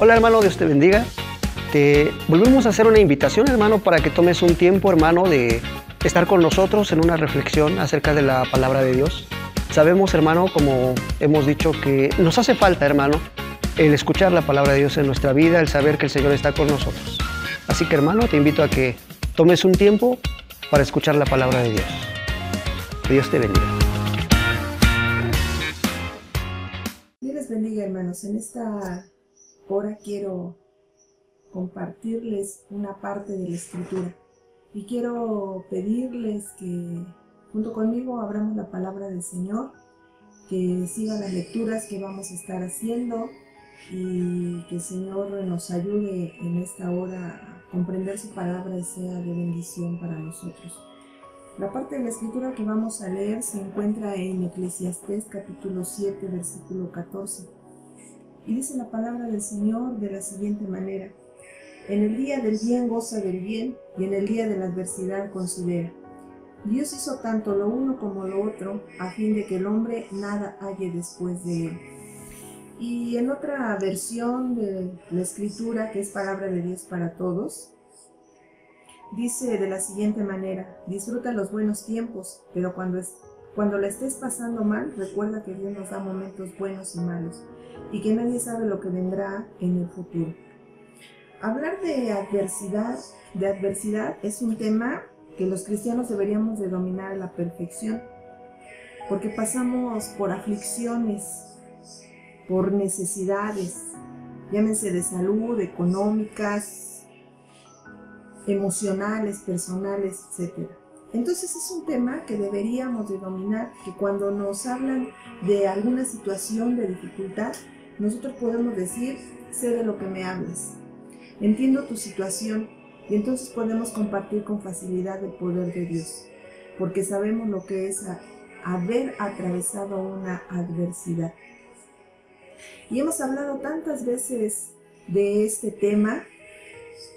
Hola hermano, Dios te bendiga. Te volvemos a hacer una invitación hermano para que tomes un tiempo hermano de estar con nosotros en una reflexión acerca de la palabra de Dios. Sabemos hermano, como hemos dicho, que nos hace falta hermano el escuchar la palabra de Dios en nuestra vida, el saber que el Señor está con nosotros. Así que hermano, te invito a que tomes un tiempo para escuchar la palabra de Dios. Dios te bendiga. Dios les bendiga hermanos. En esta hora quiero compartirles una parte de la escritura y quiero pedirles que junto conmigo abramos la palabra del Señor, que sigan las lecturas que vamos a estar haciendo y que el Señor nos ayude en esta hora a comprender su palabra y sea de bendición para nosotros. La parte de la escritura que vamos a leer se encuentra en Eclesiastés capítulo 7 versículo 14 y dice la palabra del Señor de la siguiente manera, en el día del bien goza del bien y en el día de la adversidad considera. Dios hizo tanto lo uno como lo otro a fin de que el hombre nada halle después de él. Y en otra versión de la escritura, que es palabra de Dios para todos, dice de la siguiente manera, disfruta los buenos tiempos, pero cuando, es, cuando la estés pasando mal, recuerda que Dios nos da momentos buenos y malos, y que nadie sabe lo que vendrá en el futuro. Hablar de adversidad, de adversidad es un tema que los cristianos deberíamos de dominar a la perfección, porque pasamos por aflicciones, por necesidades, llámense de salud, económicas, emocionales, personales, etc. Entonces es un tema que deberíamos de dominar, que cuando nos hablan de alguna situación de dificultad, nosotros podemos decir, sé de lo que me hablas, entiendo tu situación y entonces podemos compartir con facilidad el poder de Dios, porque sabemos lo que es haber atravesado una adversidad. Y hemos hablado tantas veces de este tema,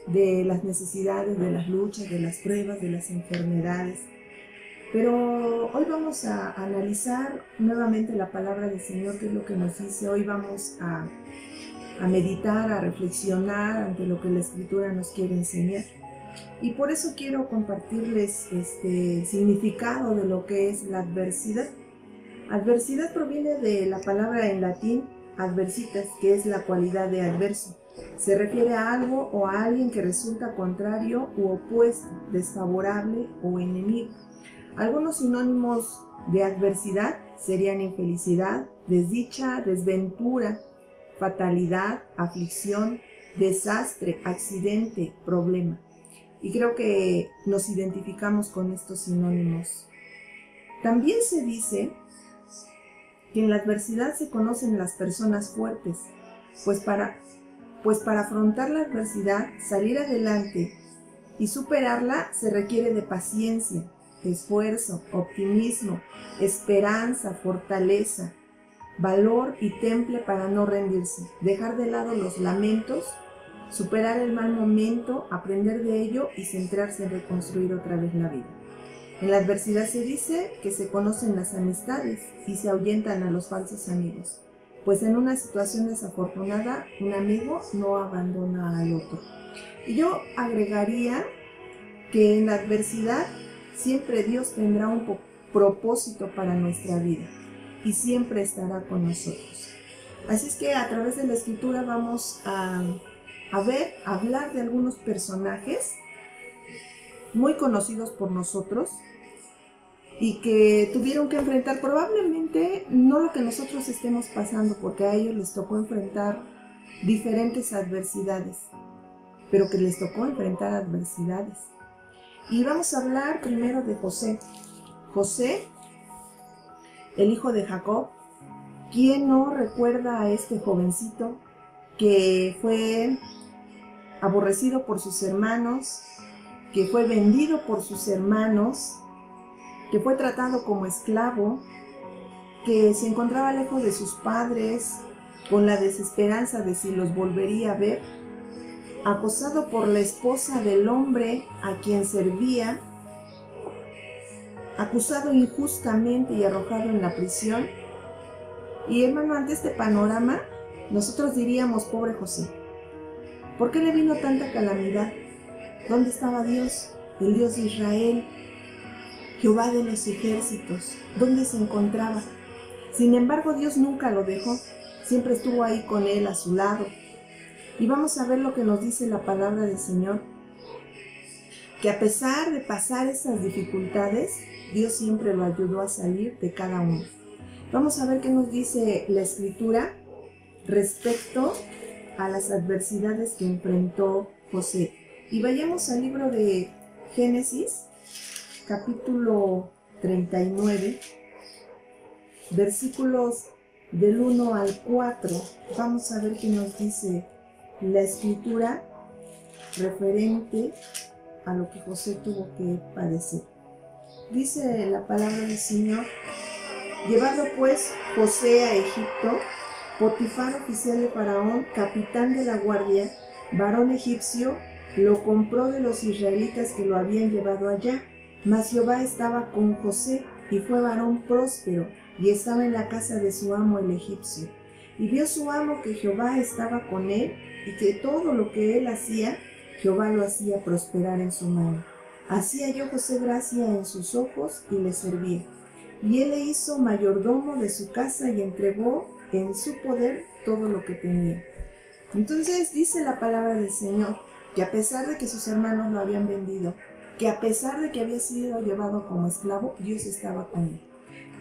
de las necesidades, de las luchas, de las pruebas, de las enfermedades. Pero hoy vamos a analizar nuevamente la palabra del Señor, que es lo que nos dice. Hoy vamos a, a meditar, a reflexionar ante lo que la Escritura nos quiere enseñar. Y por eso quiero compartirles este significado de lo que es la adversidad. Adversidad proviene de la palabra en latín adversitas, que es la cualidad de adverso. Se refiere a algo o a alguien que resulta contrario u opuesto, desfavorable o enemigo. Algunos sinónimos de adversidad serían infelicidad, desdicha, desventura, fatalidad, aflicción, desastre, accidente, problema. Y creo que nos identificamos con estos sinónimos. También se dice que en la adversidad se conocen las personas fuertes, pues para, pues para afrontar la adversidad, salir adelante y superarla se requiere de paciencia, esfuerzo, optimismo, esperanza, fortaleza, valor y temple para no rendirse, dejar de lado los lamentos, superar el mal momento, aprender de ello y centrarse en reconstruir otra vez la vida. En la adversidad se dice que se conocen las amistades y se ahuyentan a los falsos amigos, pues en una situación desafortunada un amigo no abandona al otro. Y yo agregaría que en la adversidad siempre Dios tendrá un propósito para nuestra vida y siempre estará con nosotros. Así es que a través de la escritura vamos a, ver, hablar de algunos personajes muy conocidos por nosotros y que tuvieron que enfrentar probablemente no lo que nosotros estemos pasando, porque a ellos les tocó enfrentar diferentes adversidades, pero que les tocó enfrentar adversidades. Y vamos a hablar primero de José. José, el hijo de Jacob, ¿quién no recuerda a este jovencito que fue aborrecido por sus hermanos, que fue vendido por sus hermanos, que fue tratado como esclavo, que se encontraba lejos de sus padres, con la desesperanza de si los volvería a ver, acosado por la esposa del hombre a quien servía, acusado injustamente y arrojado en la prisión. Y hermano, ante este panorama, nosotros diríamos, pobre José, ¿Por qué le vino tanta calamidad? ¿Dónde estaba Dios, el Dios de Israel, Jehová de los ejércitos? ¿Dónde se encontraba? Sin embargo, Dios nunca lo dejó, siempre estuvo ahí con él a su lado. Y vamos a ver lo que nos dice la palabra del Señor, que a pesar de pasar esas dificultades, Dios siempre lo ayudó a salir de cada uno. Vamos a ver qué nos dice la escritura respecto a las adversidades que enfrentó José. Y vayamos al libro de Génesis, capítulo 39 versículos del 1 al 4, vamos a ver qué nos dice la escritura referente a lo que José tuvo que padecer. Dice la palabra del Señor, llevado pues José a Egipto, Potifar oficial de Faraón, capitán de la guardia, varón egipcio, lo compró de los israelitas que lo habían llevado allá. Mas Jehová estaba con José y fue varón próspero y estaba en la casa de su amo el egipcio. Y vio su amo que Jehová estaba con él y que todo lo que él hacía, Jehová lo hacía prosperar en su mano. Hacía yo José gracia en sus ojos y le servía. Y él le hizo mayordomo de su casa y entregó en su poder todo lo que tenía. Entonces dice la palabra del Señor que a pesar de que sus hermanos lo habían vendido, que a pesar de que había sido llevado como esclavo, Dios estaba con él.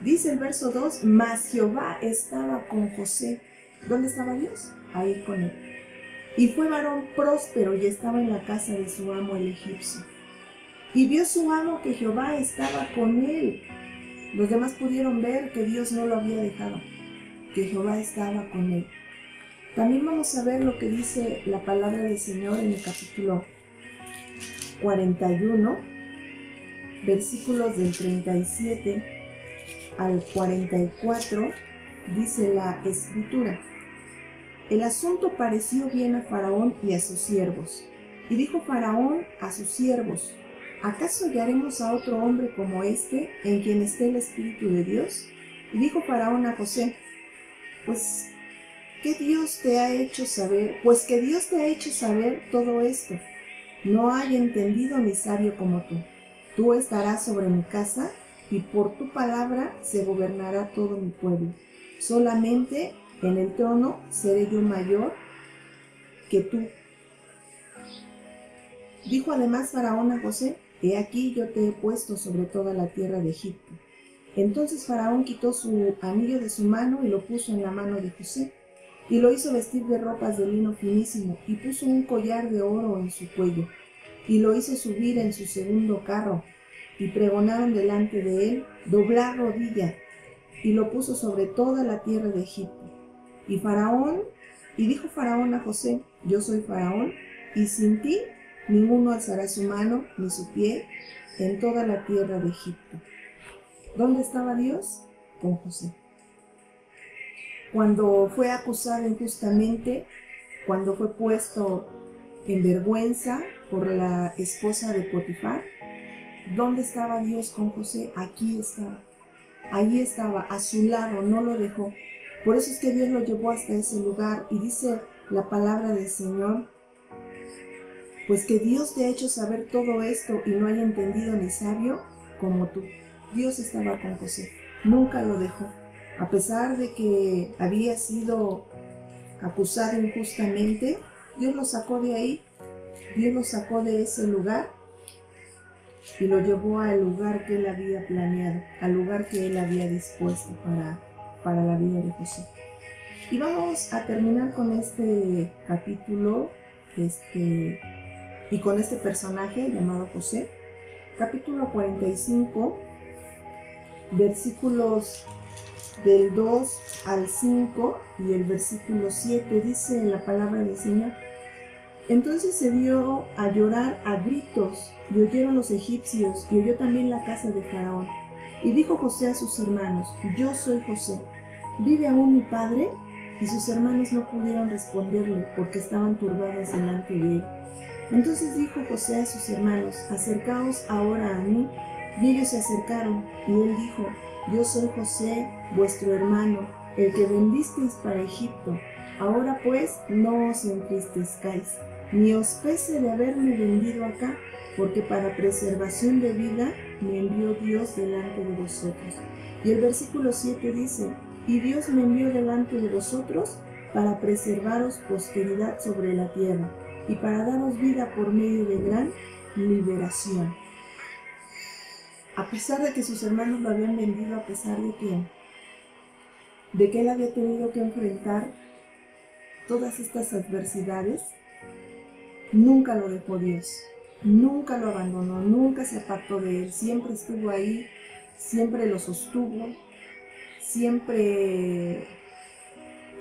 Dice el verso 2, mas Jehová estaba con José. ¿Dónde estaba Dios? Ahí con él. Y fue varón próspero y estaba en la casa de su amo el egipcio. Y vio su amo que Jehová estaba con él. Los demás pudieron ver que Dios no lo había dejado, que Jehová estaba con él. También vamos a ver lo que dice la palabra del Señor en el capítulo 41, versículos del 37 al 44 dice la escritura. El asunto pareció bien a Faraón y a sus siervos. Y dijo Faraón a sus siervos, ¿acaso hallaremos a otro hombre como este en quien esté el Espíritu de Dios? Y dijo Faraón a José, pues, ¿qué Dios te ha hecho saber? Pues que Dios te ha hecho saber todo esto. No hay entendido ni sabio como tú. Tú estarás sobre mi casa y por tu palabra se gobernará todo mi pueblo. Solamente en el trono seré yo mayor que tú. Dijo además Faraón a José, He aquí yo te he puesto sobre toda la tierra de Egipto. Entonces Faraón quitó su anillo de su mano y lo puso en la mano de José, y lo hizo vestir de ropas de lino finísimo, y puso un collar de oro en su cuello, y lo hizo subir en su segundo carro, y pregonaron delante de él doblar rodilla, y lo puso sobre toda la tierra de Egipto. Y Faraón, y dijo Faraón a José, yo soy Faraón, y sin ti ninguno alzará su mano ni su pie en toda la tierra de Egipto. ¿Dónde estaba Dios? Con José. Cuando fue acusado injustamente, cuando fue puesto en vergüenza por la esposa de Potifar, ¿Dónde estaba Dios con José? Aquí estaba. Allí estaba, a su lado, no lo dejó. Por eso es que Dios lo llevó hasta ese lugar y dice la palabra del Señor, pues que Dios te ha hecho saber todo esto y no haya entendido ni sabio como tú. Dios estaba con José, nunca lo dejó. A pesar de que había sido acusado injustamente, Dios lo sacó de ahí, Dios lo sacó de ese lugar y lo llevó al lugar que él había planeado, al lugar que él había dispuesto para, para la vida de José. Y vamos a terminar con este capítulo este, y con este personaje llamado José. Capítulo 45, versículos del 2 al 5 y el versículo 7 dice en la palabra del Señor. Entonces se dio a llorar a gritos, y oyeron los egipcios, y oyó también la casa de Faraón. Y dijo José a sus hermanos, Yo soy José, ¿vive aún mi padre? Y sus hermanos no pudieron responderle, porque estaban turbados delante de él. Entonces dijo José a sus hermanos, Acercaos ahora a mí. Y ellos se acercaron, y él dijo, Yo soy José, vuestro hermano, el que vendisteis para Egipto. Ahora pues no os entristezcáis ni os pese de haberme vendido acá, porque para preservación de vida me envió Dios delante de vosotros. Y el versículo 7 dice, y Dios me envió delante de vosotros para preservaros posteridad sobre la tierra y para daros vida por medio de gran liberación. A pesar de que sus hermanos lo habían vendido, a pesar de que, de que él había tenido que enfrentar todas estas adversidades, nunca lo dejó Dios, nunca lo abandonó, nunca se apartó de él, siempre estuvo ahí, siempre lo sostuvo, siempre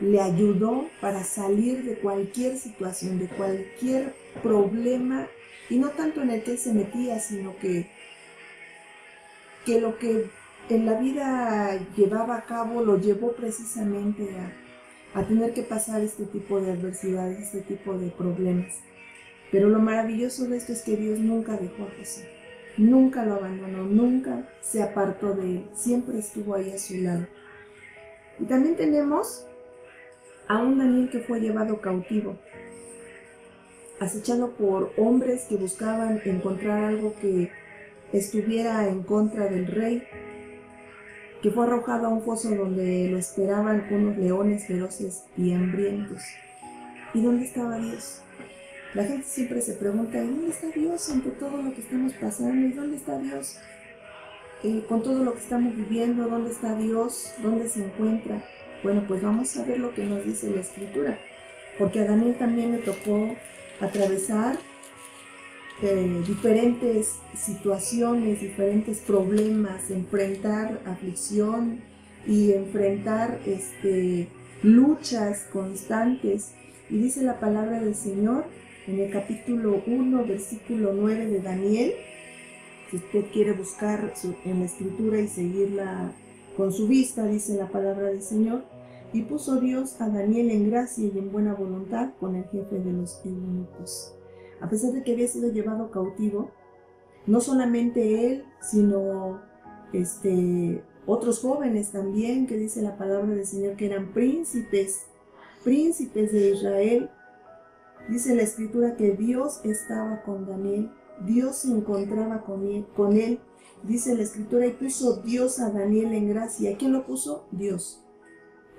le ayudó para salir de cualquier situación, de cualquier problema, y no tanto en el que se metía, sino que, que lo que en la vida llevaba a cabo lo llevó precisamente a, a tener que pasar este tipo de adversidades, este tipo de problemas. Pero lo maravilloso de esto es que Dios nunca dejó a José, nunca lo abandonó, nunca se apartó de él, siempre estuvo ahí a su lado. Y también tenemos a un Daniel que fue llevado cautivo, acechado por hombres que buscaban encontrar algo que estuviera en contra del rey, que fue arrojado a un foso donde lo esperaban unos leones feroces y hambrientos. ¿Y dónde estaba Dios? La gente siempre se pregunta, ¿y dónde está Dios ante todo lo que estamos pasando? ¿Y dónde está Dios eh, con todo lo que estamos viviendo? ¿Dónde está Dios? ¿Dónde se encuentra? Bueno, pues vamos a ver lo que nos dice la escritura, porque a Daniel también le tocó atravesar eh, diferentes situaciones, diferentes problemas, enfrentar aflicción y enfrentar este, luchas constantes. Y dice la palabra del Señor en el capítulo 1, versículo 9 de Daniel, si usted quiere buscar en la escritura y seguirla con su vista, dice la palabra del Señor, y puso Dios a Daniel en gracia y en buena voluntad con el jefe de los eunucos. A pesar de que había sido llevado cautivo, no solamente él, sino este, otros jóvenes también, que dice la palabra del Señor, que eran príncipes, príncipes de Israel. Dice la escritura que Dios estaba con Daniel, Dios se encontraba con él, con él dice la escritura, y puso Dios a Daniel en gracia. ¿Quién lo puso? Dios.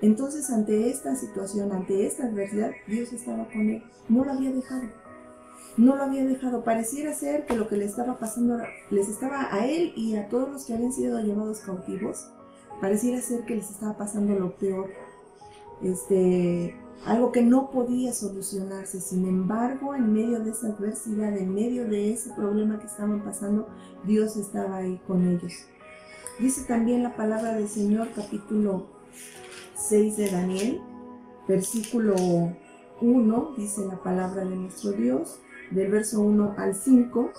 Entonces, ante esta situación, ante esta adversidad, Dios estaba con él. No lo había dejado. No lo había dejado. Pareciera ser que lo que le estaba pasando les estaba a él y a todos los que habían sido llevados cautivos. Pareciera ser que les estaba pasando lo peor. Este, algo que no podía solucionarse. Sin embargo, en medio de esa adversidad, en medio de ese problema que estaban pasando, Dios estaba ahí con ellos. Dice también la palabra del Señor, capítulo 6 de Daniel, versículo 1, dice la palabra de nuestro Dios, del verso 1 al 5,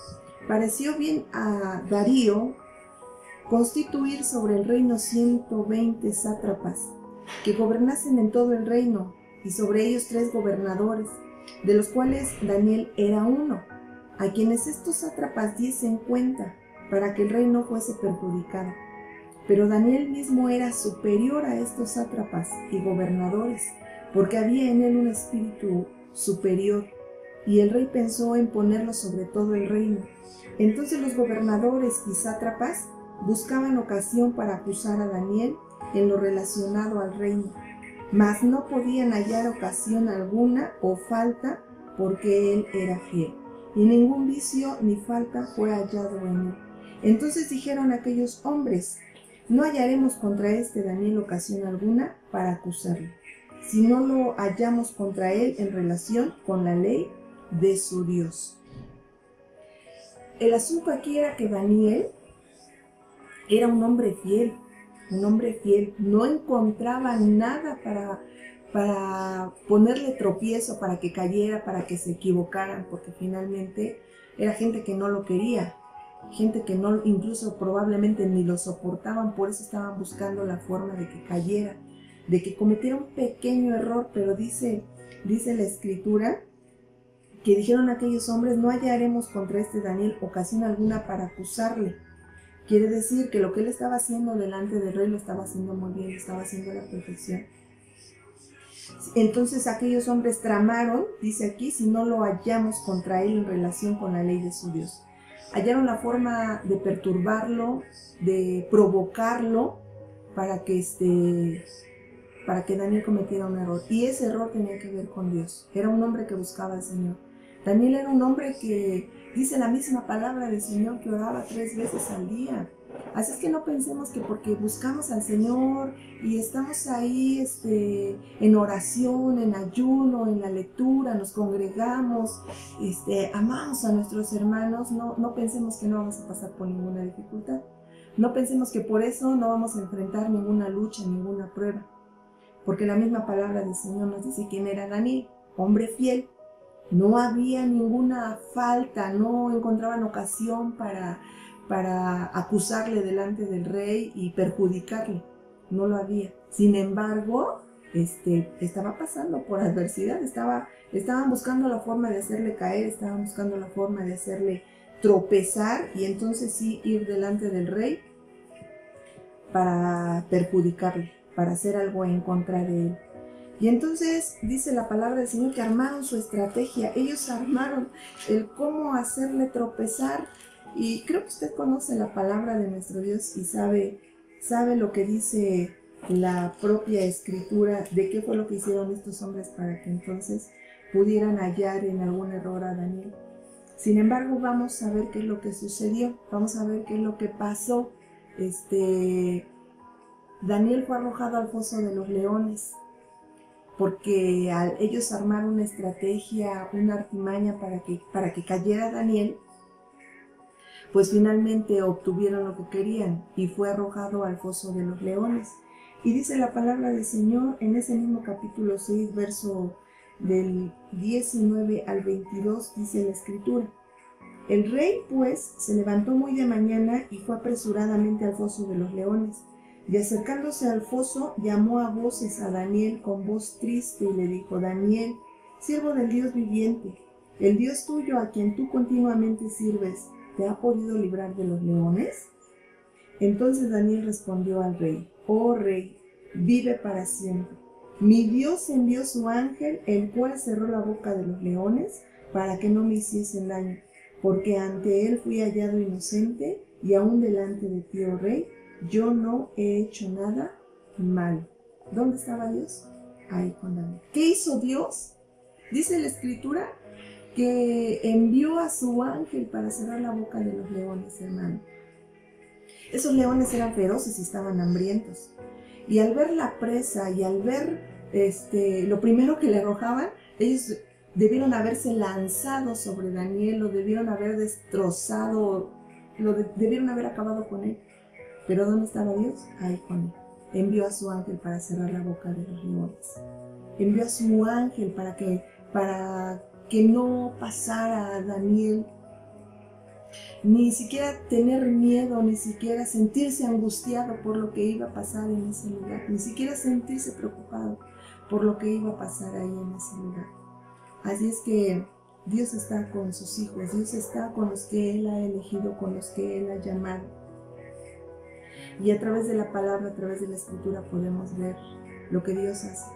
pareció bien a Darío constituir sobre el reino 120 sátrapas que gobernasen en todo el reino y sobre ellos tres gobernadores, de los cuales Daniel era uno, a quienes estos sátrapas diesen cuenta para que el rey no fuese perjudicado. Pero Daniel mismo era superior a estos sátrapas y gobernadores, porque había en él un espíritu superior, y el rey pensó en ponerlo sobre todo el reino. Entonces los gobernadores y sátrapas buscaban ocasión para acusar a Daniel en lo relacionado al reino mas no podían hallar ocasión alguna o falta porque él era fiel, y ningún vicio ni falta fue hallado en él. Entonces dijeron aquellos hombres, no hallaremos contra este Daniel ocasión alguna para acusarlo, si no lo hallamos contra él en relación con la ley de su Dios. El asunto aquí era que Daniel era un hombre fiel, un hombre fiel, no encontraba nada para, para ponerle tropiezo, para que cayera, para que se equivocaran, porque finalmente era gente que no lo quería, gente que no, incluso probablemente ni lo soportaban, por eso estaban buscando la forma de que cayera, de que cometiera un pequeño error, pero dice, dice la escritura, que dijeron aquellos hombres, no hallaremos contra este Daniel ocasión alguna para acusarle Quiere decir que lo que él estaba haciendo delante del rey lo estaba haciendo muy bien, lo estaba haciendo a la perfección. Entonces aquellos hombres tramaron, dice aquí, si no lo hallamos contra él en relación con la ley de su Dios. Hallaron la forma de perturbarlo, de provocarlo para que este para que Daniel cometiera un error. Y ese error tenía que ver con Dios. Era un hombre que buscaba al Señor. Daniel era un hombre que dice la misma palabra del Señor que oraba tres veces al día. Así es que no pensemos que porque buscamos al Señor y estamos ahí este, en oración, en ayuno, en la lectura, nos congregamos, este, amamos a nuestros hermanos, no, no pensemos que no vamos a pasar por ninguna dificultad. No pensemos que por eso no vamos a enfrentar ninguna lucha, ninguna prueba. Porque la misma palabra del Señor nos dice quién era Daniel, hombre fiel. No había ninguna falta, no encontraban ocasión para para acusarle delante del rey y perjudicarle. No lo había. Sin embargo, este, estaba pasando por adversidad, estaba, estaban buscando la forma de hacerle caer, estaban buscando la forma de hacerle tropezar y entonces sí ir delante del rey para perjudicarle, para hacer algo en contra de él. Y entonces dice la palabra del Señor que armaron su estrategia, ellos armaron el cómo hacerle tropezar y creo que usted conoce la palabra de nuestro Dios y sabe, sabe lo que dice la propia escritura de qué fue lo que hicieron estos hombres para que entonces pudieran hallar en algún error a Daniel. Sin embargo, vamos a ver qué es lo que sucedió, vamos a ver qué es lo que pasó. Este, Daniel fue arrojado al foso de los leones porque al ellos armaron una estrategia, una artimaña para que, para que cayera Daniel, pues finalmente obtuvieron lo que querían y fue arrojado al foso de los leones. Y dice la palabra del Señor en ese mismo capítulo 6, verso del 19 al 22, dice la escritura. El rey, pues, se levantó muy de mañana y fue apresuradamente al foso de los leones. Y acercándose al foso, llamó a voces a Daniel con voz triste y le dijo, Daniel, siervo del Dios viviente, el Dios tuyo a quien tú continuamente sirves, ¿te ha podido librar de los leones? Entonces Daniel respondió al rey, oh rey, vive para siempre. Mi Dios envió su ángel, el cual cerró la boca de los leones para que no me hiciesen daño, porque ante él fui hallado inocente y aún delante de ti, oh rey, yo no he hecho nada mal. ¿Dónde estaba Dios? Ahí con Daniel. ¿Qué hizo Dios? Dice la escritura que envió a su ángel para cerrar la boca de los leones, hermano. Esos leones eran feroces y estaban hambrientos. Y al ver la presa y al ver este, lo primero que le arrojaban, ellos debieron haberse lanzado sobre Daniel, lo debieron haber destrozado, lo debieron haber acabado con él. Pero ¿dónde estaba Dios? Ahí con él. Envió a su ángel para cerrar la boca de los leones. Envió a su ángel para que, para que no pasara a Daniel, ni siquiera tener miedo, ni siquiera sentirse angustiado por lo que iba a pasar en ese lugar, ni siquiera sentirse preocupado por lo que iba a pasar ahí en ese lugar. Así es que Dios está con sus hijos, Dios está con los que Él ha elegido, con los que Él ha llamado. Y a través de la palabra, a través de la escritura podemos ver lo que Dios hace,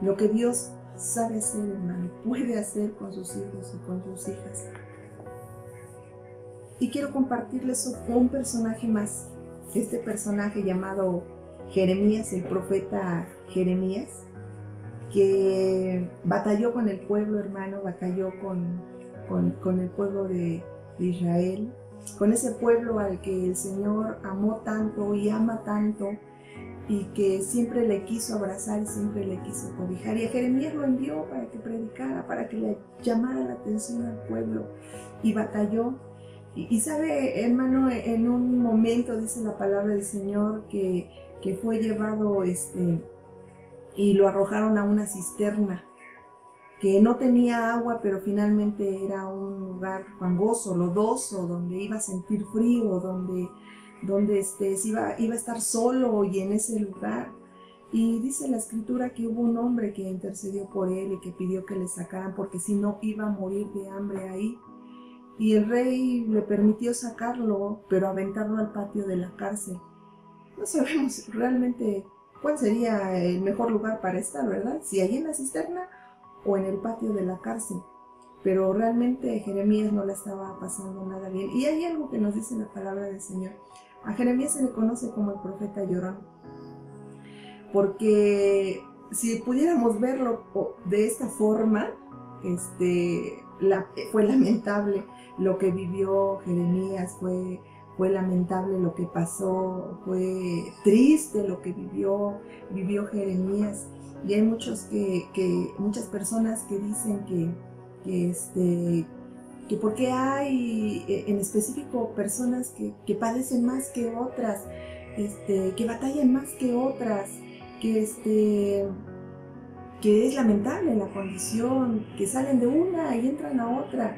lo que Dios sabe hacer, hermano, puede hacer con sus hijos y con sus hijas. Y quiero compartirles un personaje más, este personaje llamado Jeremías, el profeta Jeremías, que batalló con el pueblo, hermano, batalló con, con, el pueblo de Israel, con ese pueblo al que el Señor amó tanto y ama tanto, y que siempre le quiso abrazar y siempre le quiso cobijar. Y a Jeremías lo envió para que predicara, para que le llamara la atención al pueblo y batalló. Y, sabe, hermano, en un momento dice la palabra del Señor que, que fue llevado este, y lo arrojaron a una cisterna que no tenía agua, pero finalmente era un lugar fangoso, lodoso, donde iba a sentir frío, donde donde este, iba, iba a estar solo y en ese lugar. Y dice la escritura que hubo un hombre que intercedió por él y que pidió que le sacaran porque si no iba a morir de hambre ahí. Y el rey le permitió sacarlo, pero aventarlo al patio de la cárcel. No sabemos realmente ¿cuál sería el mejor lugar para estar, verdad? Si allí en la cisterna o en el patio de la cárcel. Pero realmente Jeremías no la estaba pasando nada bien. Y hay algo que nos dice la palabra del Señor. A Jeremías se le conoce como el profeta llorón. Porque si pudiéramos verlo de esta forma, este, fue lamentable lo que vivió Jeremías, fue, fue lamentable lo que pasó, fue triste lo que vivió, vivió Jeremías. Y hay muchos que, muchas personas que dicen que, que, este, que hay eh, en específico personas que, padecen más que otras, este, que batallan más que otras, que, este, que es lamentable la condición, que salen de una y entran a otra.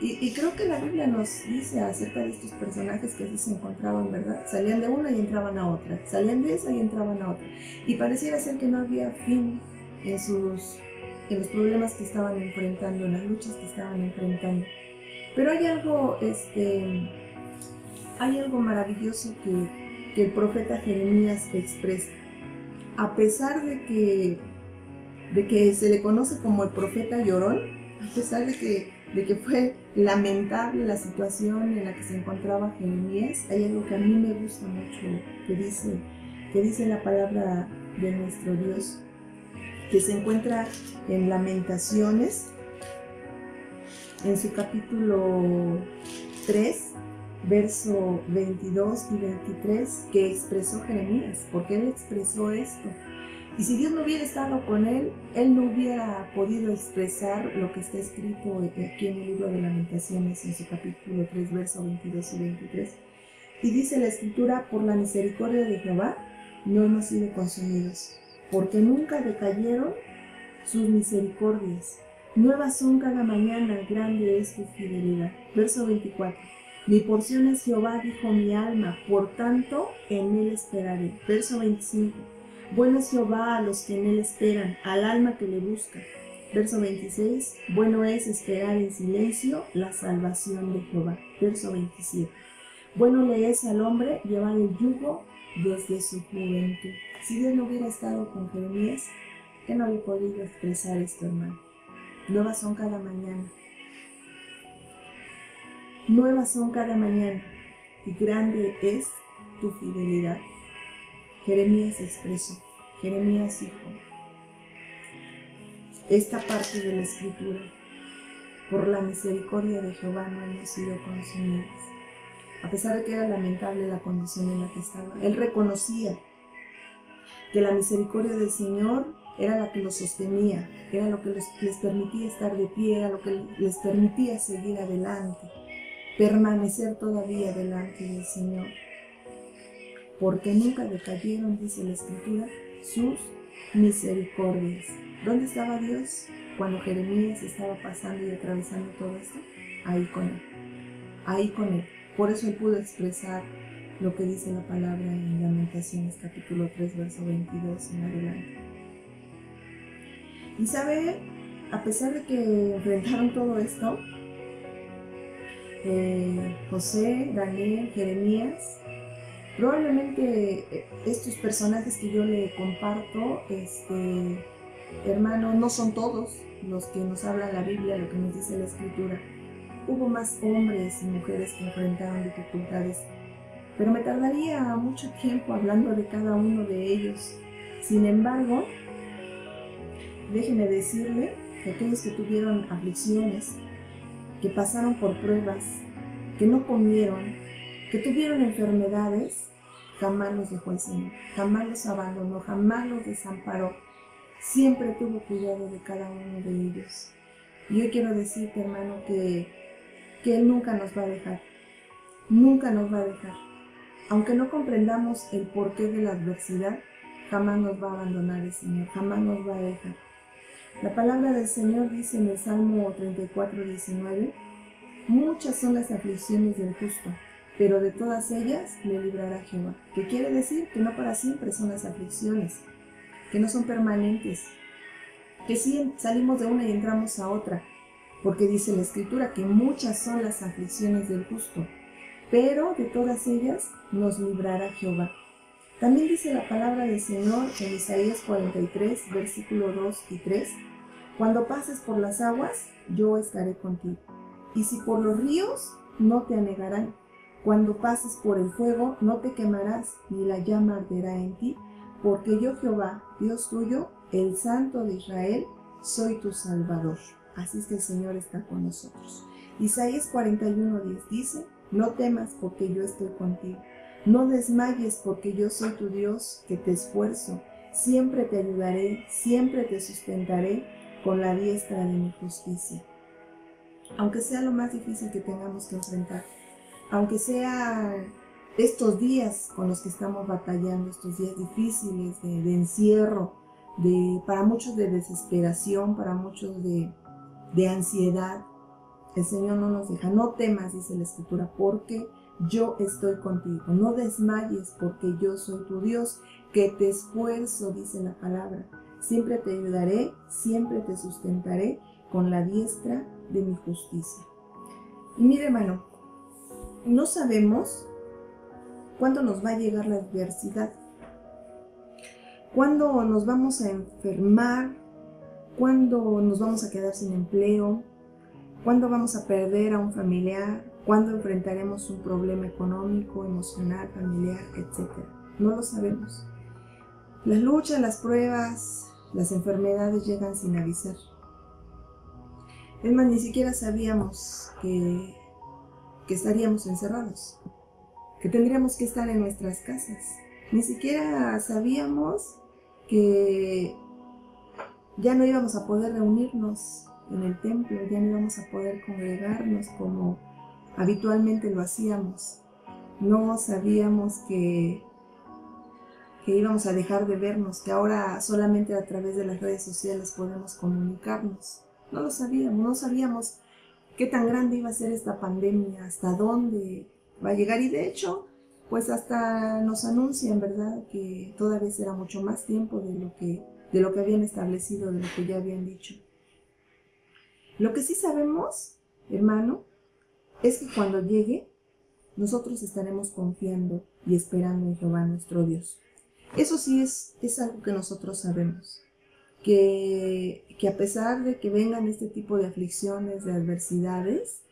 Y, creo que la Biblia nos dice acerca de estos personajes que así se encontraban, ¿verdad? Salían de una y entraban a otra, salían de esa y entraban a otra. Y pareciera ser que no había fin en, sus, en los problemas que estaban enfrentando, en las luchas que estaban enfrentando. Pero hay algo, este, hay algo maravilloso que, que el profeta Jeremías expresa. A pesar de que, de que se le conoce como el profeta llorón, a pesar de que de que fue lamentable la situación en la que se encontraba Jeremías, hay algo que a mí me gusta mucho que dice, que dice la palabra de nuestro Dios, que se encuentra en Lamentaciones, en su capítulo 3, verso 22 y 23, que expresó Jeremías, porque él expresó esto. Y si Dios no hubiera estado con él, él no hubiera podido expresar lo que está escrito aquí en el libro de Lamentaciones, en su capítulo 3, versos 22 y 23. Y dice la escritura, por la misericordia de Jehová no hemos sido consumidos, porque nunca decayeron sus misericordias. Nuevas son cada mañana, grande es tu fidelidad. Verso 24. Mi porción es Jehová, dijo mi alma, por tanto en él esperaré. Verso 25 bueno es Jehová a los que en él esperan, al alma que le busca. Verso 26. Bueno es esperar en silencio la salvación de Jehová. Verso 27. Bueno le es al hombre llevar el yugo desde su juventud. Si Dios no hubiera estado con Jeremías, él no había podido expresar esto, hermano. Nuevas son cada mañana. Nuevas son cada mañana. Y grande es tu fidelidad. Jeremías expresó, Jeremías dijo, esta parte de la escritura, por la misericordia de Jehová no hemos sido consumidos. A pesar de que era lamentable la condición en la que estaba, él reconocía que la misericordia del Señor era la que los sostenía, era lo que les, les permitía estar de pie, era lo que les permitía seguir adelante, permanecer todavía delante del Señor porque nunca decayeron, dice la Escritura, sus misericordias. ¿Dónde estaba Dios cuando Jeremías estaba pasando y atravesando todo esto? Ahí con él, ahí con él. Por eso él pudo expresar lo que dice la palabra en Lamentaciones capítulo 3, verso 22 en adelante. Y sabe, a pesar de que enfrentaron todo esto, eh, José, Daniel, Jeremías, Probablemente eh, estos personajes que yo le comparto, este, hermano, no son todos los que nos habla la Biblia, lo que nos dice la Escritura. Hubo más hombres y mujeres que enfrentaron dificultades, pero me tardaría mucho tiempo hablando de cada uno de ellos. Sin embargo, déjeme decirle que aquellos que tuvieron aflicciones, que pasaron por pruebas, que no comieron, que tuvieron enfermedades, jamás los dejó el Señor, jamás los abandonó, jamás los desamparó. Siempre tuvo cuidado de cada uno de ellos. Y yo quiero decirte, hermano, que, que Él nunca nos va a dejar. Nunca nos va a dejar. Aunque no comprendamos el porqué de la adversidad, jamás nos va a abandonar el Señor, jamás nos va a dejar. La palabra del Señor dice en el Salmo 34, 19, muchas son las aflicciones del justo, pero de todas ellas le librará Jehová. ¿Qué quiere decir? Que no para siempre son las aflicciones, que no son permanentes, que sí salimos de una y entramos a otra, porque dice la Escritura que muchas son las aflicciones del justo, pero de todas ellas nos librará Jehová. También dice la palabra del Señor en Isaías 43, versículo 2 y 3, Cuando pases por las aguas, yo estaré contigo. Y si por los ríos, no te anegarán. Cuando pases por el fuego, no te quemarás, ni la llama arderá en ti, porque yo Jehová, Dios tuyo, el Santo de Israel, soy tu Salvador. Así es que el Señor está con nosotros. Isaías 41:10 dice, no temas porque yo estoy contigo. No desmayes porque yo soy tu Dios que te esfuerzo. Siempre te ayudaré, siempre te sustentaré con la diestra de mi justicia. Aunque sea lo más difícil que tengamos que enfrentar, aunque sea estos días con los que estamos batallando, estos días difíciles de, encierro, de, para muchos de desesperación, para muchos de, de ansiedad, el Señor no nos deja. No temas, dice la Escritura, porque yo estoy contigo. No desmayes, porque yo soy tu Dios, que te esfuerzo, dice la palabra. Siempre te ayudaré, siempre te sustentaré con la diestra de mi justicia. Y mire, hermano, no sabemos cuándo nos va a llegar la adversidad, cuándo nos vamos a enfermar, cuándo nos vamos a quedar sin empleo, ¿Cuándo vamos a perder a un familiar? ¿Cuándo enfrentaremos un problema económico, emocional, familiar, etcétera? No lo sabemos. Las luchas, las pruebas, las enfermedades llegan sin avisar. Es más, ni siquiera sabíamos que, que estaríamos encerrados, que tendríamos que estar en nuestras casas. Ni siquiera sabíamos que ya no íbamos a poder reunirnos en el templo, ya no íbamos a poder congregarnos como habitualmente lo hacíamos. No sabíamos que, que íbamos a dejar de vernos, que ahora solamente a través de las redes sociales podemos comunicarnos. No lo sabíamos, no sabíamos qué tan grande iba a ser esta pandemia, hasta dónde va a llegar y de hecho, pues hasta nos anuncian, ¿verdad?, que todavía será mucho más tiempo de lo que, de lo que habían establecido, de lo que ya habían dicho. Lo que sí sabemos, hermano, es que cuando llegue, nosotros estaremos confiando y esperando en Jehová nuestro Dios. Eso sí es, es algo que nosotros sabemos. Que, que, a pesar de que vengan este tipo de aflicciones, de adversidades,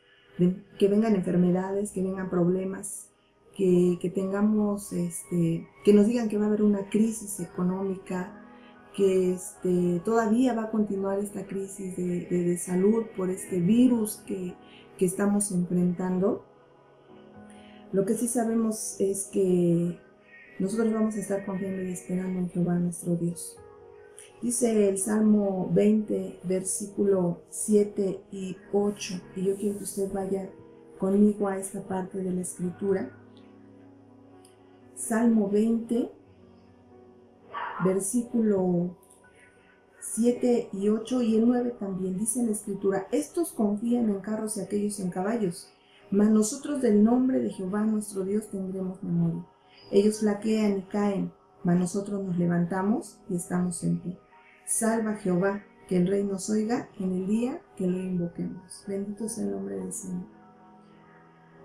que vengan enfermedades, que vengan problemas, que, que tengamos, este, que nos digan que va a haber una crisis económica, que este, todavía va a continuar esta crisis de, salud por este virus que, que, estamos enfrentando. Lo que sí sabemos es que nosotros vamos a estar confiando y esperando en Jehová nuestro Dios. Dice el Salmo 20, versículo 7 y 8, y yo quiero que usted vaya conmigo a esta parte de la escritura. Salmo 20, versículo 7 y 8 y el 9 también dice la escritura, estos confían en carros y aquellos en caballos, mas nosotros del nombre de Jehová nuestro Dios tendremos memoria. Ellos flaquean y caen, mas nosotros nos levantamos y estamos en pie. Salva Jehová, que el rey nos oiga en el día que lo invoquemos. Bendito sea el nombre del Señor.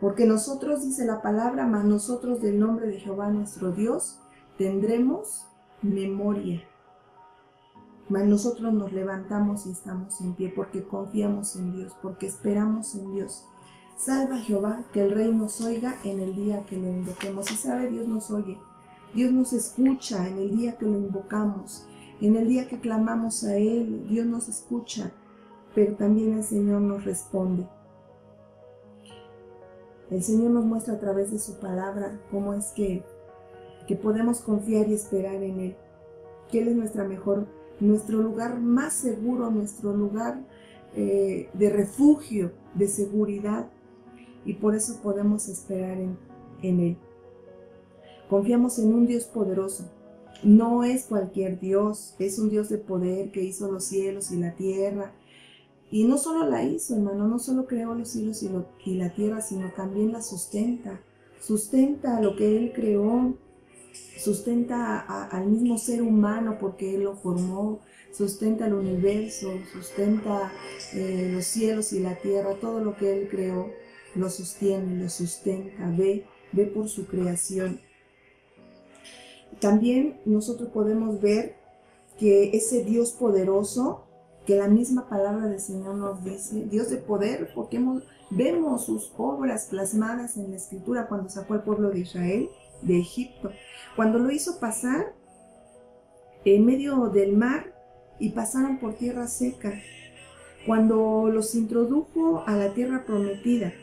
Porque nosotros, dice la palabra, mas nosotros del nombre de Jehová nuestro Dios tendremos memoria. Mas nosotros nos levantamos y estamos en pie porque confiamos en Dios, porque esperamos en Dios. Salva Jehová, que el Rey nos oiga en el día que lo invoquemos. Y sabe, Dios nos oye. Dios nos escucha en el día que lo invocamos. En el día que clamamos a Él, Dios nos escucha. Pero también el Señor nos responde. El Señor nos muestra a través de su palabra cómo es que que podemos confiar y esperar en Él, que Él es nuestra mejor, nuestro lugar más seguro, nuestro lugar eh, de refugio, de seguridad, y por eso podemos esperar en, en Él. Confiamos en un Dios poderoso. No es cualquier Dios, es un Dios de poder que hizo los cielos y la tierra. Y no solo la hizo, hermano, no solo creó los cielos y, la tierra, sino también la sustenta. Sustenta lo que Él creó, sustenta al mismo ser humano porque Él lo formó, sustenta el universo, sustenta eh, los cielos y la tierra, todo lo que Él creó, lo sostiene, lo sustenta, ve, ve por su creación. También nosotros podemos ver que ese Dios poderoso, que la misma palabra del Señor nos dice, Dios de poder, porque vemos sus obras plasmadas en la escritura cuando sacó al pueblo de Israel de Egipto, cuando lo hizo pasar en medio del mar y pasaron por tierra seca, cuando los introdujo a la tierra prometida.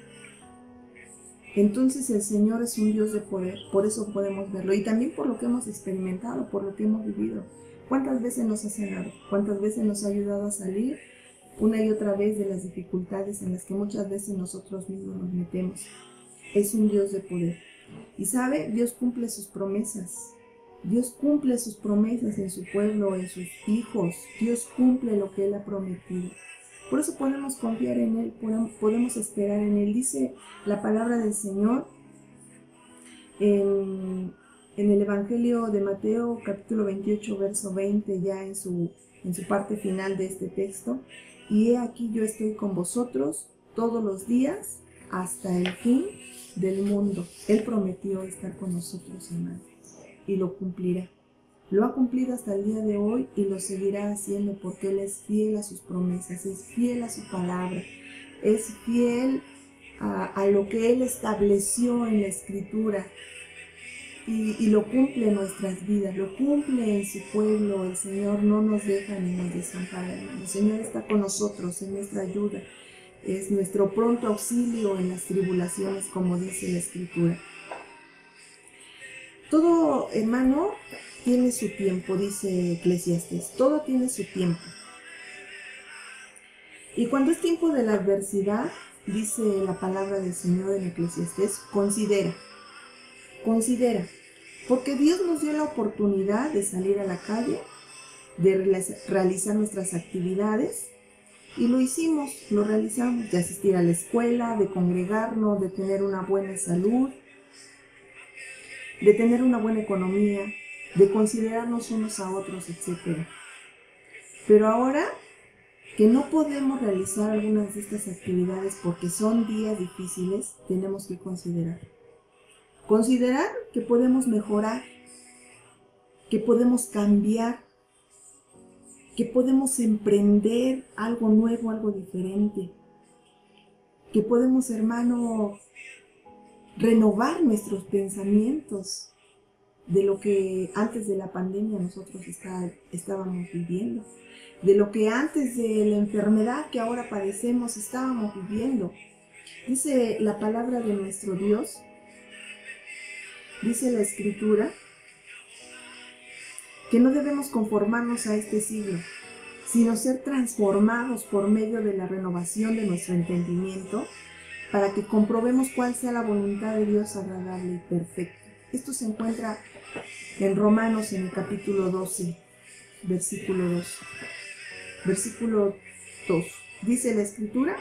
Entonces el Señor es un Dios de poder, por eso podemos verlo y también por lo que hemos experimentado, por lo que hemos vivido. ¿Cuántas veces nos ha sanado? ¿Cuántas veces nos ha ayudado a salir una y otra vez de las dificultades en las que muchas veces nosotros mismos nos metemos? Es un Dios de poder. Y sabe, Dios cumple sus promesas. Dios cumple sus promesas en su pueblo, en sus hijos. Dios cumple lo que Él ha prometido. Por eso podemos confiar en Él, podemos esperar en Él. Dice la palabra del Señor en el Evangelio de Mateo capítulo 28, verso 20, ya en su, en su parte final de este texto, y he aquí yo estoy con vosotros todos los días hasta el fin del mundo. Él prometió estar con nosotros, hermano, y lo cumplirá. Lo ha cumplido hasta el día de hoy y lo seguirá haciendo porque Él es fiel a sus promesas, es fiel a su palabra, es fiel a, lo que Él estableció en la escritura, y, lo cumple en nuestras vidas, lo cumple en su pueblo. El Señor no nos deja ni nos desampara. El Señor está con nosotros, en nuestra ayuda. Es nuestro pronto auxilio en las tribulaciones, como dice la Escritura. Todo, hermano, tiene su tiempo, dice Eclesiastes. Todo tiene su tiempo. Y cuando es tiempo de la adversidad, dice la palabra del Señor en Eclesiastes, considera Considera, porque Dios nos dio la oportunidad de salir a la calle, de realizar nuestras actividades, y lo hicimos, lo realizamos, de asistir a la escuela, de congregarnos, de tener una buena salud, de tener una buena economía, de considerarnos unos a otros, etc. Pero ahora que no podemos realizar algunas de estas actividades porque son días difíciles, tenemos que considerar Considerar que podemos mejorar, que podemos cambiar, que podemos emprender algo nuevo, algo diferente, que podemos, hermano, renovar nuestros pensamientos de lo que antes de la pandemia nosotros estábamos viviendo, de lo que antes de la enfermedad que ahora padecemos estábamos viviendo. Dice la palabra de nuestro Dios dice la escritura que no debemos conformarnos a este siglo, sino ser transformados por medio de la renovación de nuestro entendimiento para que comprobemos cuál sea la voluntad de Dios agradable y perfecta. Esto se encuentra en Romanos en el capítulo 12, versículo 2. Versículo 2. Dice la escritura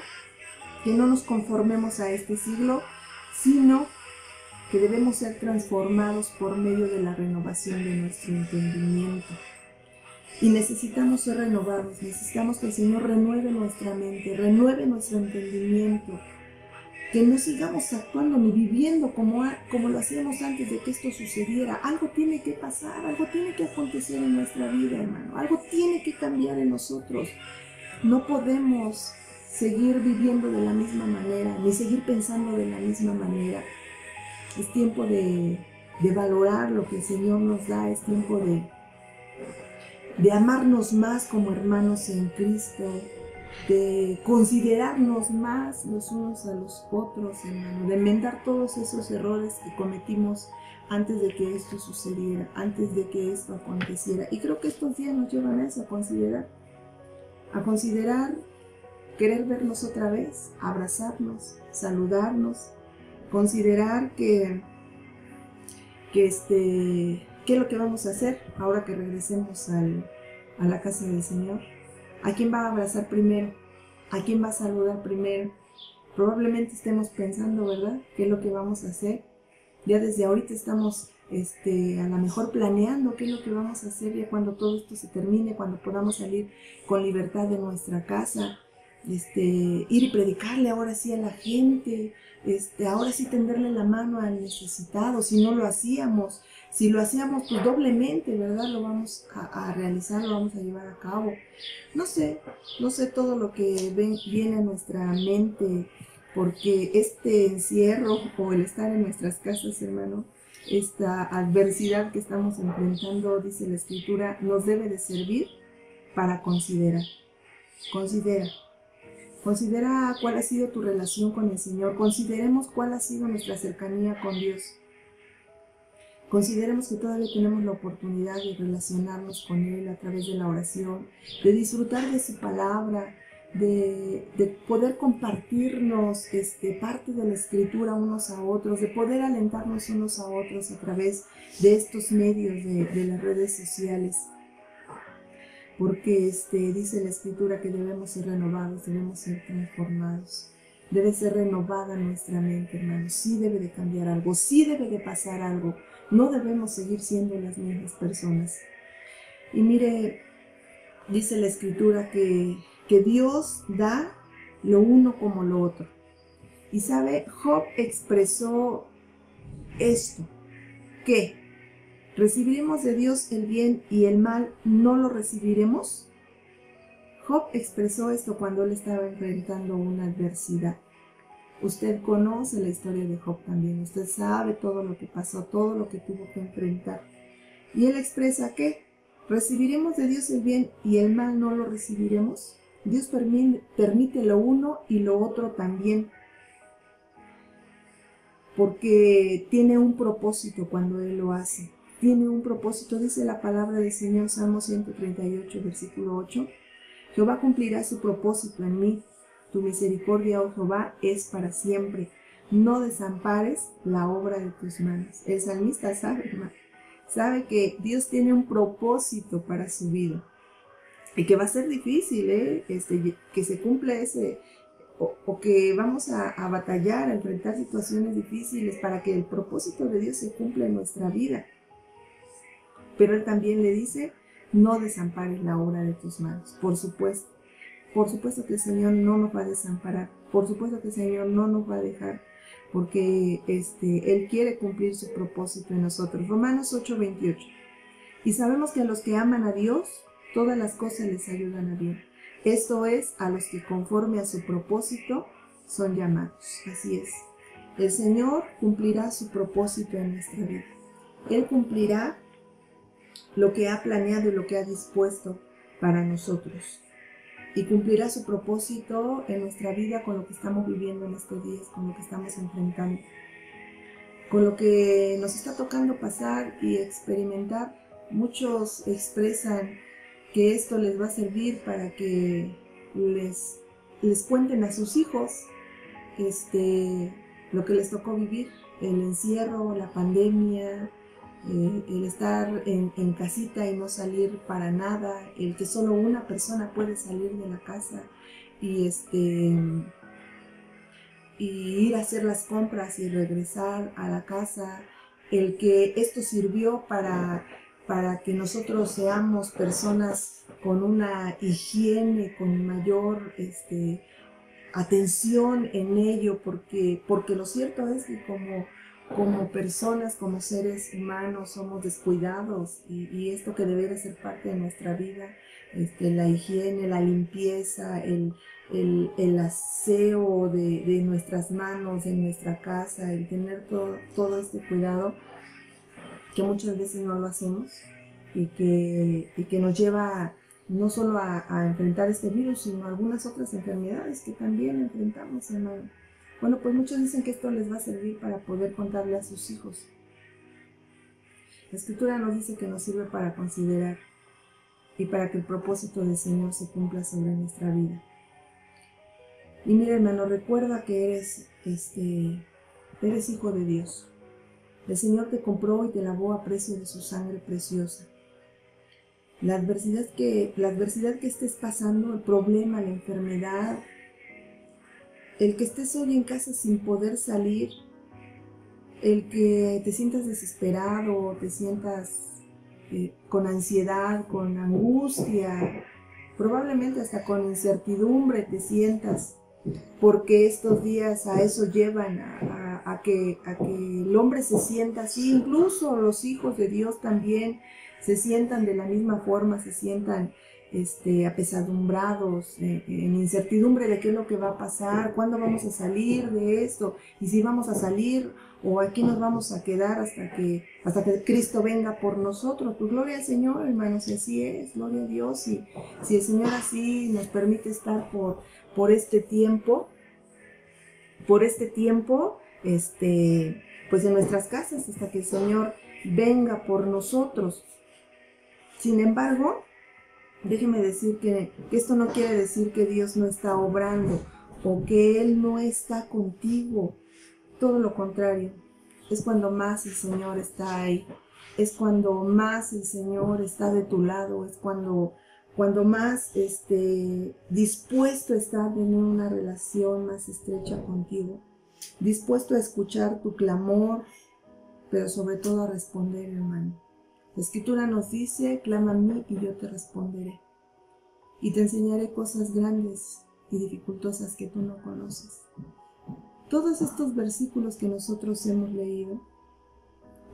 que no nos conformemos a este siglo, sino que debemos ser transformados por medio de la renovación de nuestro entendimiento. Y necesitamos ser renovados, necesitamos que el Señor renueve nuestra mente, renueve nuestro entendimiento, que no sigamos actuando ni viviendo como, como lo hacíamos antes de que esto sucediera. Algo tiene que pasar, algo tiene que acontecer en nuestra vida, hermano, algo tiene que cambiar en nosotros. No podemos seguir viviendo de la misma manera, ni seguir pensando de la misma manera. Es tiempo de, valorar lo que el Señor nos da, es tiempo de, de amarnos más como hermanos en Cristo, de considerarnos más los unos a los otros, hermano, de enmendar todos esos errores que cometimos antes de que esto sucediera, antes de que esto aconteciera. Y creo que estos días nos llevan a eso, a considerar, a considerar querer vernos otra vez, abrazarnos, saludarnos, considerar que, que este, qué es lo que vamos a hacer ahora que regresemos al, a la casa del Señor. ¿A quién va a abrazar primero? ¿A quién va a saludar primero? Probablemente estemos pensando, ¿verdad? ¿Qué es lo que vamos a hacer? Ya desde ahorita estamos este, a lo mejor planeando qué es lo que vamos a hacer ya cuando todo esto se termine, cuando podamos salir con libertad de nuestra casa, este, ir y predicarle ahora sí a la gente, este, ahora sí tenderle la mano al necesitado, si no lo hacíamos, si lo hacíamos pues doblemente, ¿verdad? Lo vamos a, realizar, lo vamos a llevar a cabo. No sé, no sé todo lo que ven, viene a nuestra mente, porque este encierro o el estar en nuestras casas, hermano, esta adversidad que estamos enfrentando, dice la escritura, nos debe de servir para considerar. Considera. Considera cuál ha sido tu relación con el Señor. Consideremos cuál ha sido nuestra cercanía con Dios. Consideremos que todavía tenemos la oportunidad de relacionarnos con Él a través de la oración, de disfrutar de su palabra, de, poder compartirnos este, parte de la escritura unos a otros, de poder alentarnos unos a otros a través de estos medios de, las redes sociales. Porque este, dice la escritura que debemos ser renovados, debemos ser transformados. Debe ser renovada nuestra mente, hermanos. Sí debe de cambiar algo, sí debe de pasar algo no debemos seguir siendo las mismas personas. Y mire, dice la escritura que, que Dios da lo uno como lo otro. Y sabe, Job expresó esto, que recibiremos de Dios el bien y el mal no lo recibiremos. Job expresó esto cuando él estaba enfrentando una adversidad. Usted conoce la historia de Job también, usted sabe todo lo que pasó, todo lo que tuvo que enfrentar. Y él expresa que recibiremos de Dios el bien y el mal no lo recibiremos. Dios permite lo uno y lo otro también, porque tiene un propósito cuando Él lo hace. Tiene un propósito, dice la palabra del Señor, Salmo 138, versículo 8. Jehová cumplirá su propósito en mí tu misericordia, oh Jehová, es para siempre. No desampares la obra de tus manos. El salmista sabe, hermano, sabe que Dios tiene un propósito para su vida y que va a ser difícil ¿eh? este, que se cumpla ese, o, que vamos a, batallar, a enfrentar situaciones difíciles para que el propósito de Dios se cumpla en nuestra vida. Pero Él también le dice, no desampares la obra de tus manos, por supuesto. Por supuesto que el Señor no nos va a desamparar, por supuesto que el Señor no nos va a dejar, porque este, Él quiere cumplir su propósito en nosotros. Romanos 8:28. Y sabemos que a los que aman a Dios, todas las cosas les ayudan a bien. Esto es a los que conforme a su propósito son llamados. Así es. El Señor cumplirá su propósito en nuestra vida. Él cumplirá lo que ha planeado y lo que ha dispuesto para nosotros y cumplirá su propósito en nuestra vida con lo que estamos viviendo en estos días, con lo que estamos enfrentando, con lo que nos está tocando pasar y experimentar. Muchos expresan que esto les va a servir para que les, les cuenten a sus hijos este, lo que les tocó vivir, el encierro, la pandemia, el estar en, casita y no salir para nada, el que solo una persona puede salir de la casa y este y ir a hacer las compras y regresar a la casa, el que esto sirvió para, para que nosotros seamos personas con una higiene, con mayor este, atención en ello, porque, porque lo cierto es que como como personas, como seres humanos, somos descuidados y, esto que debe ser parte de nuestra vida, este, la higiene, la limpieza, el, aseo de, nuestras manos, en nuestra casa, el tener todo, todo este cuidado, que muchas veces no lo hacemos y que, que nos lleva no solo a, a, enfrentar este virus, sino algunas otras enfermedades que también enfrentamos, hermano. Bueno, pues muchos dicen que esto les va a servir para poder contarle a sus hijos. La escritura nos dice que nos sirve para considerar y para que el propósito del Señor se cumpla sobre nuestra vida. Y mira, hermano, recuerda que eres, este, eres hijo de Dios. El Señor te compró y te lavó a precio de su sangre preciosa. La adversidad que, la adversidad que estés pasando, el problema, la enfermedad, el que estés hoy en casa sin poder salir, el que te sientas desesperado, te sientas eh, con ansiedad, con angustia, probablemente hasta con incertidumbre te sientas porque estos días a eso llevan a, que, a que el hombre se sienta así, incluso los hijos de Dios también se sientan de la misma forma, se sientan este, apesadumbrados, eh, en incertidumbre de qué es lo que va a pasar, cuándo vamos a salir de esto, y si vamos a salir o aquí nos vamos a quedar hasta que, hasta que Cristo venga por nosotros. Pues gloria al Señor, hermanos, así es, gloria a Dios, y si el Señor así nos permite estar por, por este tiempo, por este tiempo, este, pues en nuestras casas, hasta que el Señor venga por nosotros. Sin embargo, déjeme decir que, esto no quiere decir que Dios no está obrando o que Él no está contigo. Todo lo contrario, es cuando más el Señor está ahí, es cuando más el Señor está de tu lado, es cuando, cuando más este, dispuesto está a tener una relación más estrecha contigo, dispuesto a escuchar tu clamor, pero sobre todo a responder, hermano. La escritura nos dice, clama a mí y yo te responderé. Y te enseñaré cosas grandes y dificultosas que tú no conoces. Todos estos versículos que nosotros hemos leído,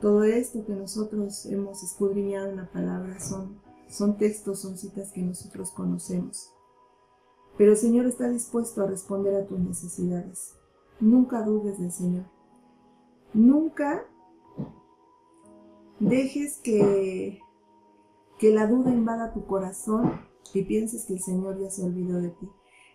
todo esto que nosotros hemos escudriñado en la palabra son, son textos, son citas que nosotros conocemos. Pero el Señor está dispuesto a responder a tus necesidades. Nunca dudes del Señor. Nunca dejes que, que la duda invada tu corazón y pienses que el Señor ya se olvidó de ti.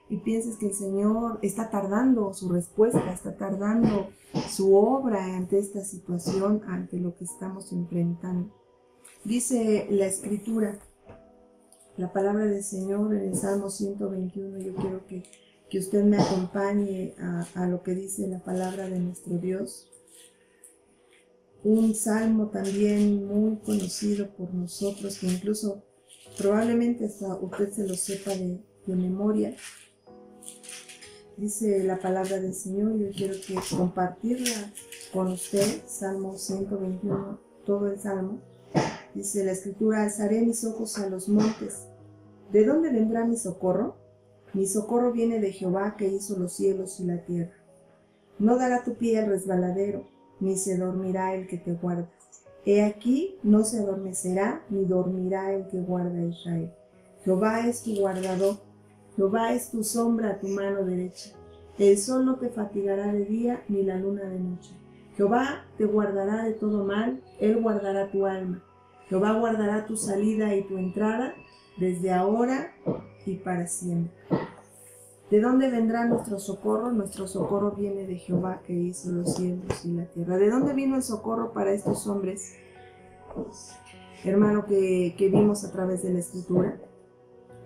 Y pienses que el Señor está tardando su respuesta, está tardando su obra ante esta situación, ante lo que estamos enfrentando. Dice la escritura, la palabra del Señor en el Salmo 121, yo quiero que, que usted me acompañe a, a lo que dice la palabra de nuestro Dios un salmo también muy conocido por nosotros, que incluso probablemente hasta usted se lo sepa de, memoria. Dice la palabra del Señor, yo quiero que compartirla con usted, Salmo 121, todo el Salmo. Dice la escritura, alzaré mis ojos a los montes. ¿De dónde vendrá mi socorro? Mi socorro viene de Jehová que hizo los cielos y la tierra. No dará tu pie al resbaladero ni se dormirá el que te guarda. He aquí, no se adormecerá, ni dormirá el que guarda Israel. Jehová es tu guardador, Jehová es tu sombra a tu mano derecha. El sol no te fatigará de día, ni la luna de noche. Jehová te guardará de todo mal, Él guardará tu alma. Jehová guardará tu salida y tu entrada, desde ahora y para siempre. ¿De dónde vendrá nuestro socorro? Nuestro socorro viene de Jehová que hizo los cielos y la tierra. ¿De dónde vino el socorro para estos hombres, hermano, que, vimos a través de la escritura?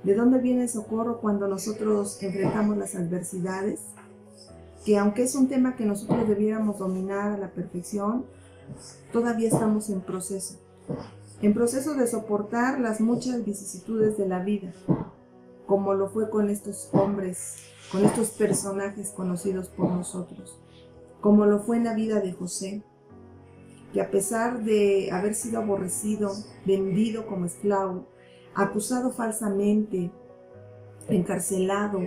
¿De dónde viene el socorro cuando nosotros enfrentamos las adversidades? Que aunque es un tema que nosotros debiéramos dominar a la perfección, todavía estamos en proceso. En proceso de soportar las muchas vicisitudes de la vida como lo fue con estos hombres, con estos personajes conocidos por nosotros, como lo fue en la vida de José, que a pesar de haber sido aborrecido, vendido como esclavo, acusado falsamente, encarcelado,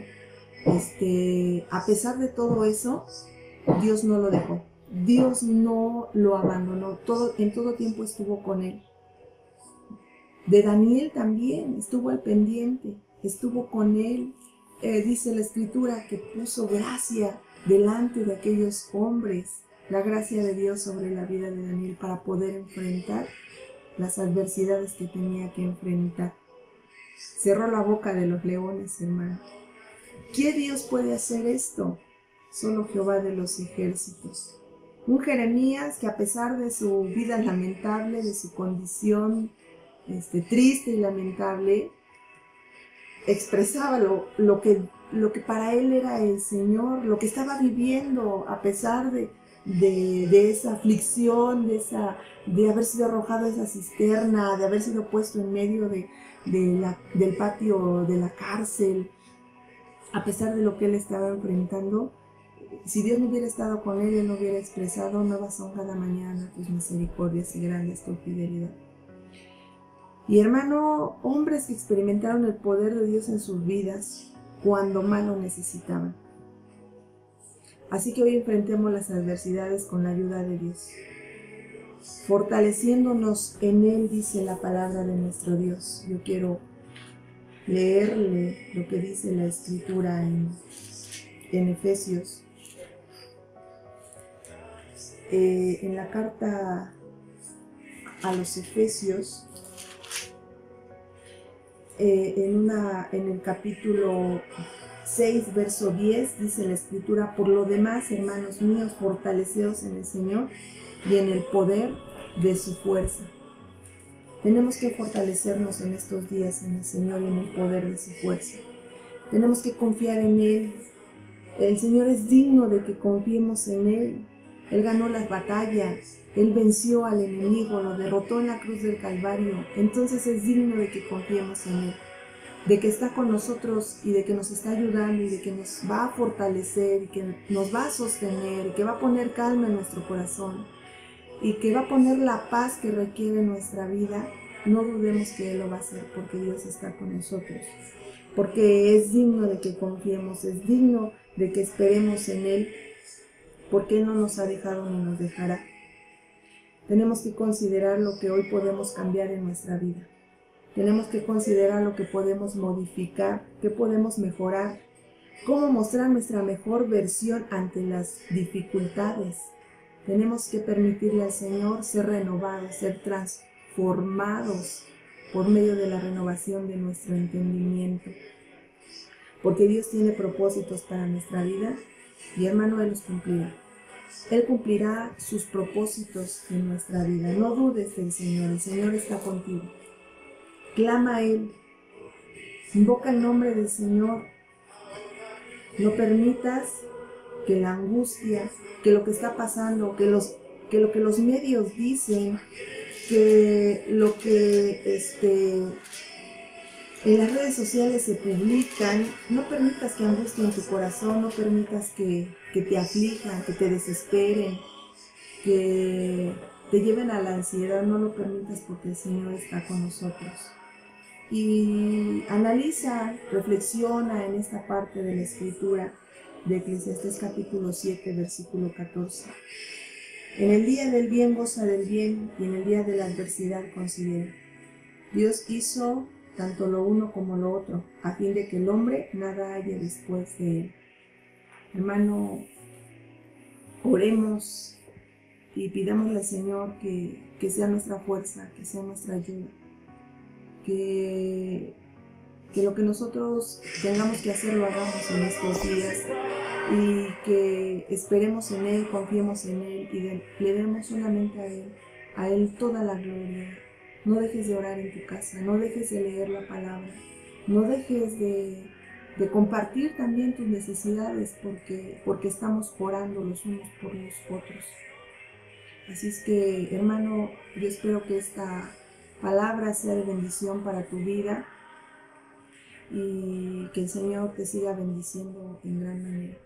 este, a pesar de todo eso, Dios no lo dejó. Dios no lo abandonó, todo, en todo tiempo estuvo con él. De Daniel también estuvo al pendiente estuvo con él. Eh, dice la escritura que puso gracia delante de aquellos hombres, la gracia de Dios sobre la vida de Daniel para poder enfrentar las adversidades que tenía que enfrentar. Cerró la boca de los leones, hermano. ¿Qué Dios puede hacer esto? Solo Jehová de los ejércitos. Un Jeremías que a pesar de su vida lamentable, de su condición este, triste y lamentable, expresaba lo, lo, que, lo que para él era el Señor, lo que estaba viviendo a pesar de, de, esa aflicción, de, esa, de haber sido arrojado a esa cisterna, de haber sido puesto en medio de, del patio de la cárcel, a pesar de lo que él estaba enfrentando, si Dios no hubiera estado con él, él no hubiera expresado, nuevas son cada mañana tus misericordias y grandes tu fidelidad. Y hermano, hombres que experimentaron el poder de Dios en sus vidas cuando más lo necesitaban. Así que hoy enfrentemos las adversidades con la ayuda de Dios. Fortaleciéndonos en Él, dice la palabra de nuestro Dios. Yo quiero leerle lo que dice la escritura en, en Efesios. Eh, en la carta a los Efesios, eh, en, una, en el capítulo 6, verso 10, dice la escritura, por lo demás, hermanos míos, fortaleceos en el Señor y en el poder de su fuerza. Tenemos que fortalecernos en estos días en el Señor y en el poder de su fuerza. Tenemos que confiar en Él. El Señor es digno de que confiemos en Él. Él ganó las batallas, Él venció al enemigo, lo derrotó en la cruz del Calvario. Entonces es digno de que confiemos en Él de que está con nosotros y de que nos está ayudando y de que nos va a fortalecer y que nos va a sostener y que va a poner calma en nuestro corazón y que va a poner la paz que requiere nuestra vida, no dudemos que Él lo va a hacer porque Dios está con nosotros. Porque es digno de que confiemos, es digno de que esperemos en Él, porque Él no nos ha dejado ni nos dejará. Tenemos que considerar lo que hoy podemos cambiar en nuestra vida. Tenemos que considerar lo que podemos modificar, qué podemos mejorar, cómo mostrar nuestra mejor versión ante las dificultades. Tenemos que permitirle al Señor ser renovados, ser transformados por medio de la renovación de nuestro entendimiento. Porque Dios tiene propósitos para nuestra vida y hermano, Él los cumplirá. Él cumplirá sus propósitos en nuestra vida. No dudes del Señor, el Señor está contigo. Clama a Él. Invoca el nombre del Señor. No permitas que la angustia, que lo que está pasando, que, los, que lo que los medios dicen, que lo que este, en las redes sociales se publican, no permitas que angustien tu corazón, no permitas que, que te aflijan, que te desesperen, que te lleven a la ansiedad, no lo permitas porque el Señor está con nosotros y analiza, reflexiona en esta parte de la escritura de Eclesiastes capítulo 7, versículo 14. En el día del bien goza del bien y en el día de la adversidad considera. Dios hizo tanto lo uno como lo otro, a fin de que el hombre nada haya después de él. Hermano, oremos y pidamos al Señor que, que sea nuestra fuerza, que sea nuestra ayuda que, que lo que nosotros tengamos que hacer lo hagamos en estos días y que esperemos en Él, confiemos en Él y le demos solamente a Él, a Él toda la gloria. No dejes de orar en tu casa, no dejes de leer la palabra, no dejes de, de compartir también tus necesidades porque, porque estamos orando los unos por los otros. Así es que, hermano, yo espero que esta palabra sea de bendición para tu vida y que el Señor te siga bendiciendo en gran